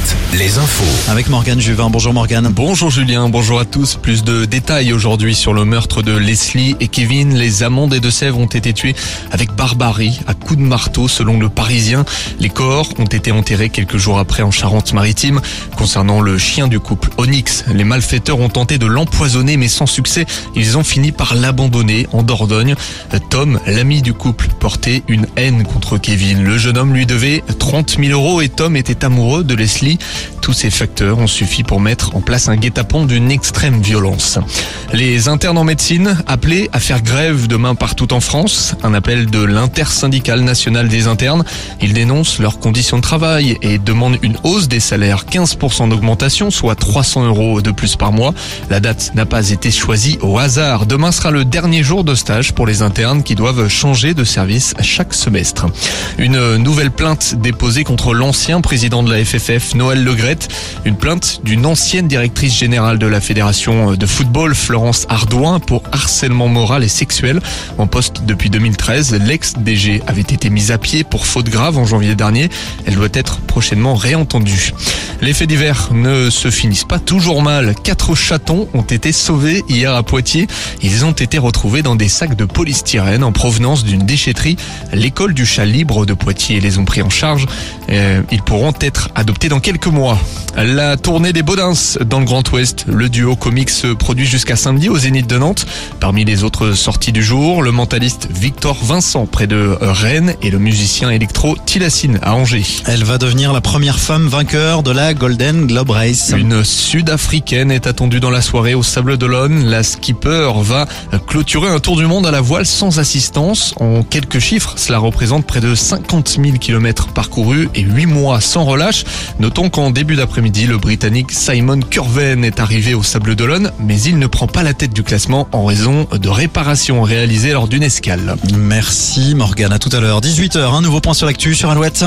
Alouette, les infos. Avec Morgane Juvin. Bonjour Morgane. Bonjour Julien, bonjour à tous. Plus de détails aujourd'hui sur le meurtre de Leslie et Kevin. Les amants des Deux-Sèvres ont été tués avec barbarie, à coups de marteau selon le Parisien. Les corps ont été enterrés quelques jours après en Charente-Maritime. Concernant le chien du couple Onyx, les malfaiteurs ont tenté de l'empoisonner mais sans succès. Ils ont fini par l'abandonner en Dordogne. Tom, l'ami du couple, portait une haine contre Kevin. Le jeune homme lui devait 30 000 euros et Tom était amoureux de Leslie. Tous ces facteurs ont suffi pour mettre en place un guet-apens d'une extrême violence. Les internes en médecine appelés à faire grève demain partout en France. Un appel de l'intersyndicale nationale des internes. Ils dénoncent leurs conditions de travail et demandent une hausse des salaires, 15% d'augmentation, soit 300 euros de plus par mois. La date n'a pas été choisie au hasard. Demain sera le dernier jour de stage pour les internes qui doivent changer de service chaque semestre. Une nouvelle plainte déposée contre l'ancien président de la FFF, Noël Legrette. Une plainte d'une ancienne directrice générale de la Fédération de football, Florence Ardouin, pour harcèlement moral et sexuel. En poste depuis 2013, l'ex-DG avait été mise à pied pour faute grave en janvier dernier. Elle doit être prochainement réentendue. Les faits divers ne se finissent pas toujours mal. Quatre chatons ont été sauvés hier à Poitiers. Ils ont été retrouvés dans des sacs de polystyrène en provenance d'une déchetterie. L'école du chat libre de Poitiers les ont pris en charge. Euh, ils pourront être adoptés dans quelques mois. La tournée des Baudins dans le Grand Ouest. Le duo comique se produit jusqu'à samedi au Zénith de Nantes. Parmi les autres sorties du jour, le mentaliste Victor Vincent près de Rennes et le musicien électro Tilassine à Angers. Elle va devenir la première femme vainqueur de la Golden Globe Race. Une sud-africaine est attendue dans la soirée au Sable d'Olonne. La skipper va clôturer un tour du monde à la voile sans assistance. En quelques chiffres, cela représente près de 50 000 km parcourus et 8 mois sans relâche. Notons qu'en début d'après-midi, le Britannique Simon Curven est arrivé au Sable d'Olonne, mais il ne prend pas la tête du classement en raison de réparations réalisées lors d'une escale. Merci Morgane. À tout à l'heure. 18h, un nouveau point sur l'actu sur Alouette.